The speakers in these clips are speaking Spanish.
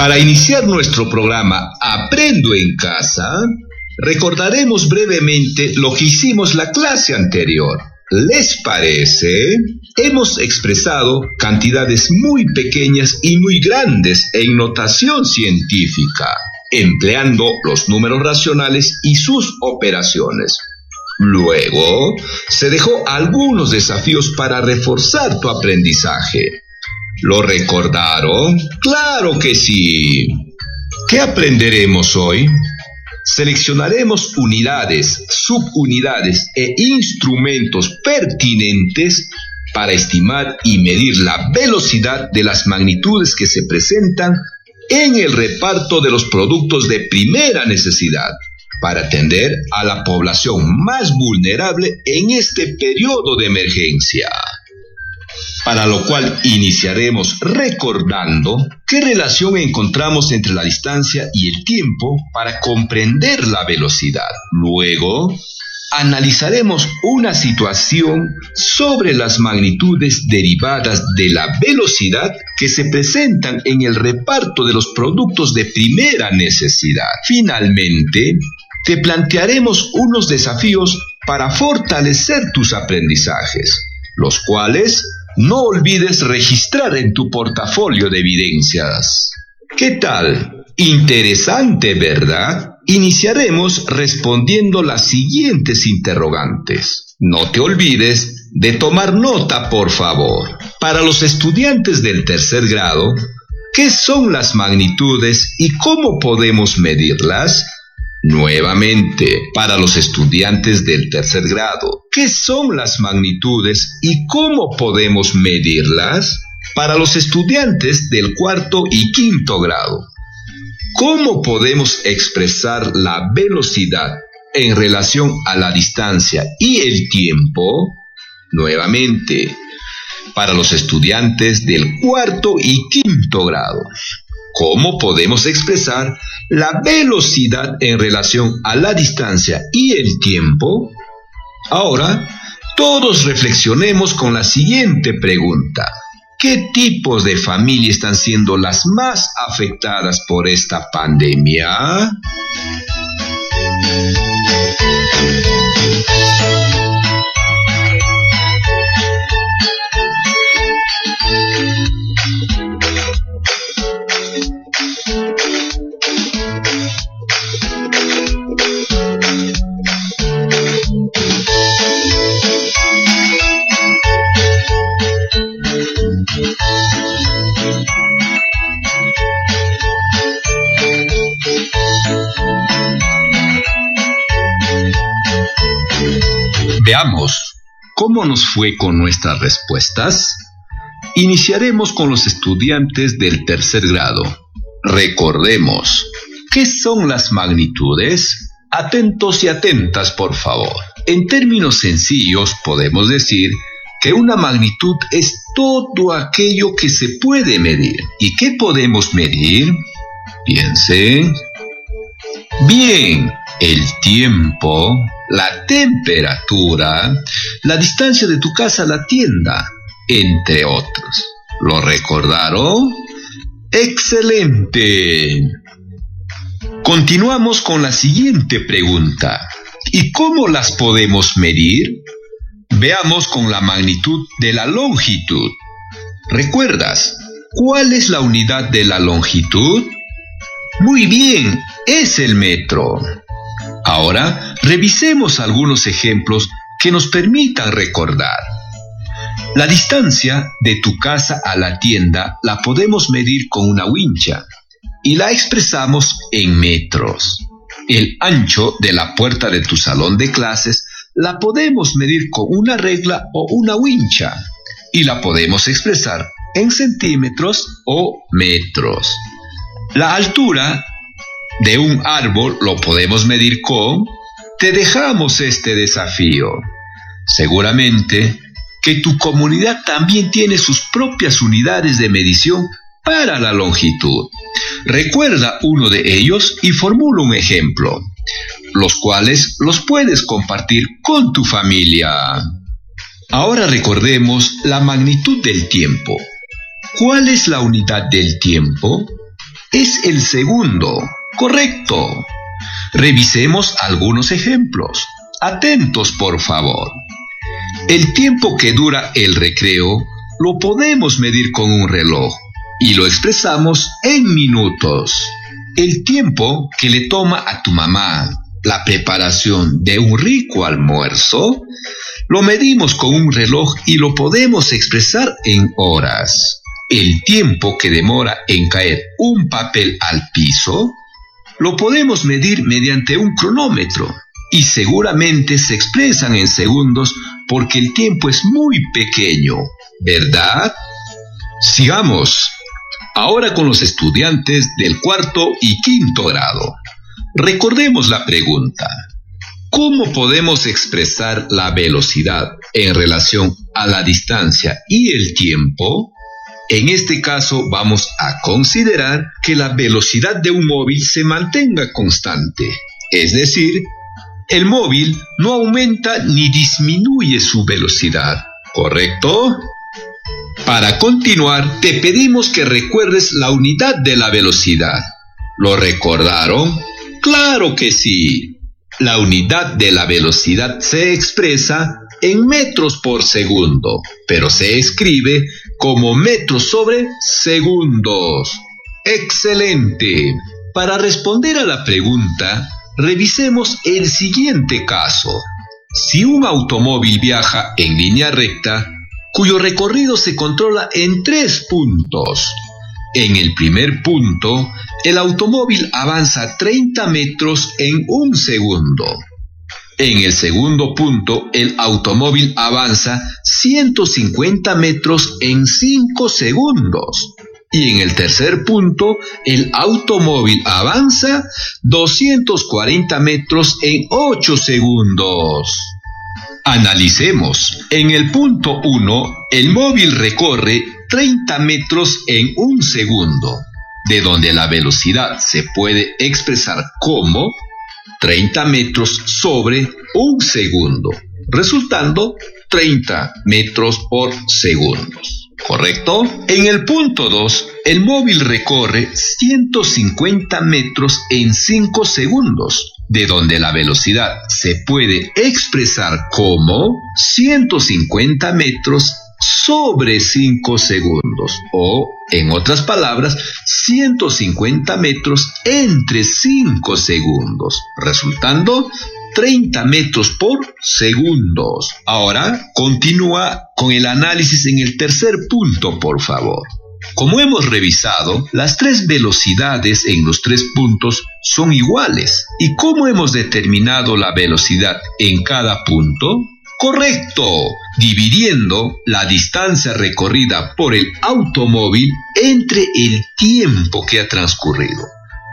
Para iniciar nuestro programa Aprendo en casa, recordaremos brevemente lo que hicimos la clase anterior. ¿Les parece? Hemos expresado cantidades muy pequeñas y muy grandes en notación científica, empleando los números racionales y sus operaciones. Luego, se dejó algunos desafíos para reforzar tu aprendizaje. ¿Lo recordaron? Claro que sí. ¿Qué aprenderemos hoy? Seleccionaremos unidades, subunidades e instrumentos pertinentes para estimar y medir la velocidad de las magnitudes que se presentan en el reparto de los productos de primera necesidad para atender a la población más vulnerable en este periodo de emergencia. Para lo cual iniciaremos recordando qué relación encontramos entre la distancia y el tiempo para comprender la velocidad. Luego, analizaremos una situación sobre las magnitudes derivadas de la velocidad que se presentan en el reparto de los productos de primera necesidad. Finalmente, te plantearemos unos desafíos para fortalecer tus aprendizajes, los cuales no olvides registrar en tu portafolio de evidencias. ¿Qué tal? Interesante, ¿verdad? Iniciaremos respondiendo las siguientes interrogantes. No te olvides de tomar nota, por favor. Para los estudiantes del tercer grado, ¿qué son las magnitudes y cómo podemos medirlas? Nuevamente, para los estudiantes del tercer grado, ¿qué son las magnitudes y cómo podemos medirlas? Para los estudiantes del cuarto y quinto grado, ¿cómo podemos expresar la velocidad en relación a la distancia y el tiempo? Nuevamente, para los estudiantes del cuarto y quinto grado, ¿cómo podemos expresar la velocidad en relación a la distancia y el tiempo? Ahora, todos reflexionemos con la siguiente pregunta. ¿Qué tipos de familias están siendo las más afectadas por esta pandemia? Cómo nos fue con nuestras respuestas. Iniciaremos con los estudiantes del tercer grado. Recordemos, ¿qué son las magnitudes? Atentos y atentas, por favor. En términos sencillos, podemos decir que una magnitud es todo aquello que se puede medir. ¿Y qué podemos medir? Piensen. Bien, el tiempo, la temperatura, la distancia de tu casa a la tienda, entre otros. ¿Lo recordaron? Excelente. Continuamos con la siguiente pregunta. ¿Y cómo las podemos medir? Veamos con la magnitud de la longitud. ¿Recuerdas cuál es la unidad de la longitud? Muy bien, es el metro. Ahora revisemos algunos ejemplos que nos permitan recordar. La distancia de tu casa a la tienda la podemos medir con una wincha y la expresamos en metros. El ancho de la puerta de tu salón de clases la podemos medir con una regla o una wincha y la podemos expresar en centímetros o metros. La altura de un árbol lo podemos medir con... Te dejamos este desafío. Seguramente que tu comunidad también tiene sus propias unidades de medición para la longitud. Recuerda uno de ellos y formula un ejemplo, los cuales los puedes compartir con tu familia. Ahora recordemos la magnitud del tiempo. ¿Cuál es la unidad del tiempo? Es el segundo. Correcto. Revisemos algunos ejemplos. Atentos, por favor. El tiempo que dura el recreo lo podemos medir con un reloj y lo expresamos en minutos. El tiempo que le toma a tu mamá la preparación de un rico almuerzo, lo medimos con un reloj y lo podemos expresar en horas. El tiempo que demora en caer un papel al piso, lo podemos medir mediante un cronómetro y seguramente se expresan en segundos porque el tiempo es muy pequeño, ¿verdad? Sigamos. Ahora con los estudiantes del cuarto y quinto grado. Recordemos la pregunta. ¿Cómo podemos expresar la velocidad en relación a la distancia y el tiempo? En este caso vamos a considerar que la velocidad de un móvil se mantenga constante, es decir, el móvil no aumenta ni disminuye su velocidad, ¿correcto? Para continuar, te pedimos que recuerdes la unidad de la velocidad. ¿Lo recordaron? Claro que sí. La unidad de la velocidad se expresa en metros por segundo, pero se escribe como metros sobre segundos. Excelente. Para responder a la pregunta, revisemos el siguiente caso. Si un automóvil viaja en línea recta, cuyo recorrido se controla en tres puntos. En el primer punto, el automóvil avanza 30 metros en un segundo. En el segundo punto, el automóvil avanza 150 metros en 5 segundos. Y en el tercer punto, el automóvil avanza 240 metros en 8 segundos. Analicemos. En el punto 1, el móvil recorre 30 metros en un segundo, de donde la velocidad se puede expresar como 30 metros sobre un segundo, resultando 30 metros por segundo. ¿correcto? En el punto 2, el móvil recorre 150 metros en 5 segundos, de donde la velocidad se puede expresar como 150 metros sobre 5 segundos o, en otras palabras, 150 metros entre 5 segundos, resultando 30 metros por segundos. Ahora continúa con el análisis en el tercer punto, por favor. Como hemos revisado, las tres velocidades en los tres puntos son iguales. ¿Y cómo hemos determinado la velocidad en cada punto? Correcto, dividiendo la distancia recorrida por el automóvil entre el tiempo que ha transcurrido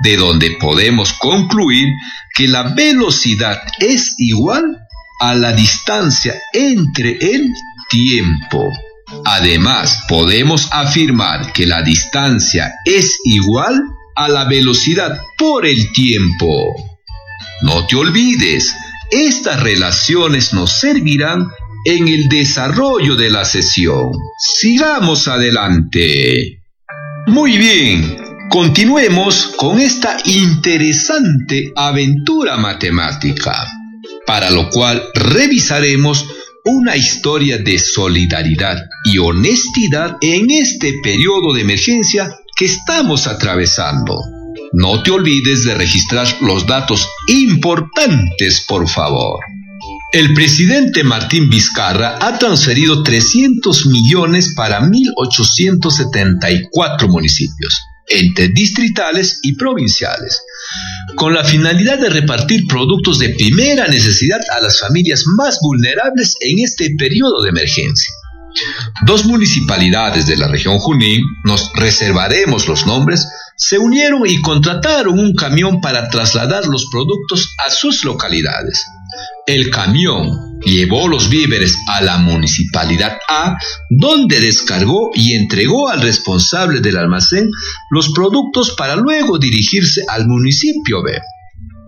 de donde podemos concluir que la velocidad es igual a la distancia entre el tiempo. Además, podemos afirmar que la distancia es igual a la velocidad por el tiempo. No te olvides, estas relaciones nos servirán en el desarrollo de la sesión. Sigamos adelante. Muy bien, Continuemos con esta interesante aventura matemática, para lo cual revisaremos una historia de solidaridad y honestidad en este periodo de emergencia que estamos atravesando. No te olvides de registrar los datos importantes, por favor. El presidente Martín Vizcarra ha transferido 300 millones para 1.874 municipios entre distritales y provinciales, con la finalidad de repartir productos de primera necesidad a las familias más vulnerables en este periodo de emergencia. Dos municipalidades de la región Junín, nos reservaremos los nombres, se unieron y contrataron un camión para trasladar los productos a sus localidades. El camión llevó los víveres a la municipalidad A, donde descargó y entregó al responsable del almacén los productos para luego dirigirse al municipio B.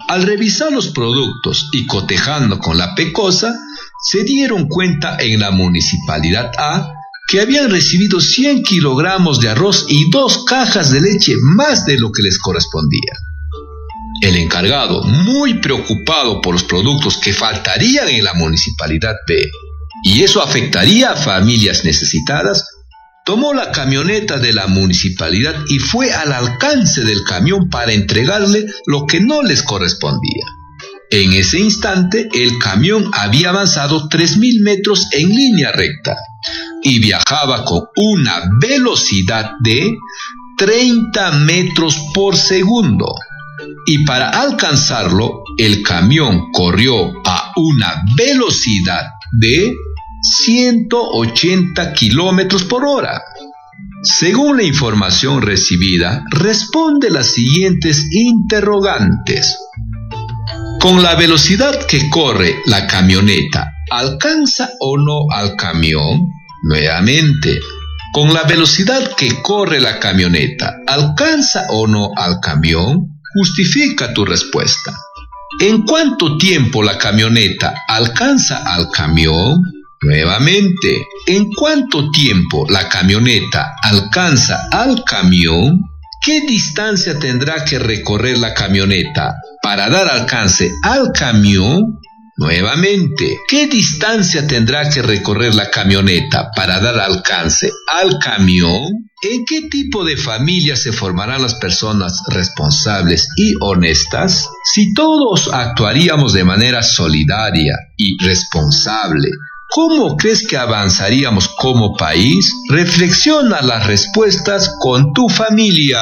Al revisar los productos y cotejando con la pecosa, se dieron cuenta en la municipalidad A que habían recibido 100 kilogramos de arroz y dos cajas de leche más de lo que les correspondía. El encargado, muy preocupado por los productos que faltarían en la municipalidad B, y eso afectaría a familias necesitadas, tomó la camioneta de la municipalidad y fue al alcance del camión para entregarle lo que no les correspondía. En ese instante, el camión había avanzado 3.000 metros en línea recta y viajaba con una velocidad de 30 metros por segundo. Y para alcanzarlo, el camión corrió a una velocidad de 180 kilómetros por hora. Según la información recibida, responde las siguientes interrogantes. Con la velocidad que corre la camioneta, ¿alcanza o no al camión? Nuevamente, con la velocidad que corre la camioneta, ¿alcanza o no al camión? Justifica tu respuesta. ¿En cuánto tiempo la camioneta alcanza al camión? Nuevamente, ¿en cuánto tiempo la camioneta alcanza al camión? ¿Qué distancia tendrá que recorrer la camioneta para dar alcance al camión? Nuevamente, ¿qué distancia tendrá que recorrer la camioneta para dar alcance al camión? ¿En qué tipo de familia se formarán las personas responsables y honestas? Si todos actuaríamos de manera solidaria y responsable, ¿Cómo crees que avanzaríamos como país? Reflexiona las respuestas con tu familia.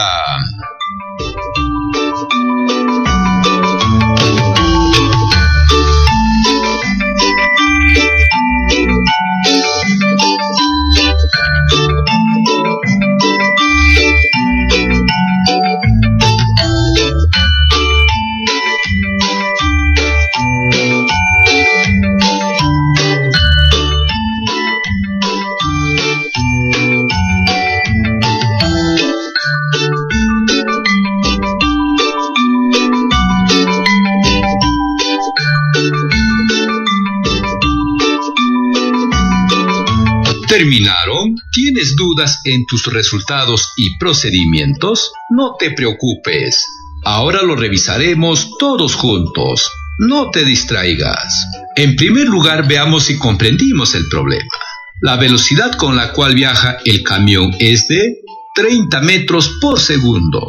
¿Terminaron? ¿Tienes dudas en tus resultados y procedimientos? No te preocupes. Ahora lo revisaremos todos juntos. No te distraigas. En primer lugar, veamos si comprendimos el problema. La velocidad con la cual viaja el camión es de 30 metros por segundo.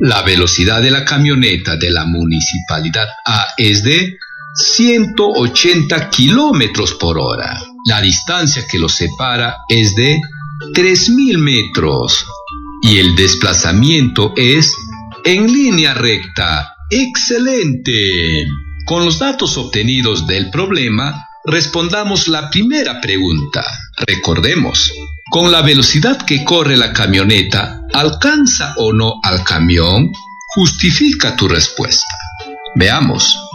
La velocidad de la camioneta de la municipalidad A es de 180 kilómetros por hora. La distancia que los separa es de 3.000 metros y el desplazamiento es en línea recta. ¡Excelente! Con los datos obtenidos del problema, respondamos la primera pregunta. Recordemos, con la velocidad que corre la camioneta, ¿alcanza o no al camión? Justifica tu respuesta. Veamos.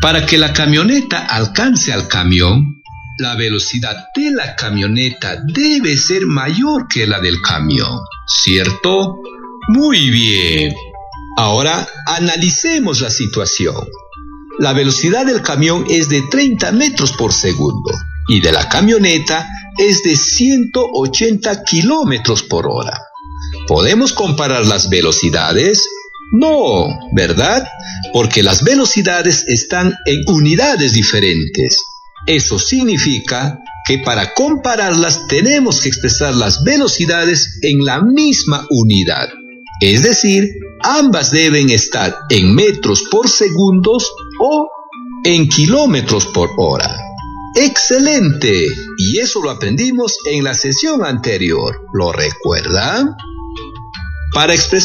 Para que la camioneta alcance al camión, la velocidad de la camioneta debe ser mayor que la del camión, ¿cierto? Muy bien. Ahora analicemos la situación. La velocidad del camión es de 30 metros por segundo y de la camioneta es de 180 kilómetros por hora. ¿Podemos comparar las velocidades? No, ¿verdad? Porque las velocidades están en unidades diferentes. Eso significa que para compararlas tenemos que expresar las velocidades en la misma unidad. Es decir, ambas deben estar en metros por segundos o en kilómetros por hora. Excelente. Y eso lo aprendimos en la sesión anterior. ¿Lo recuerdan? Para expresar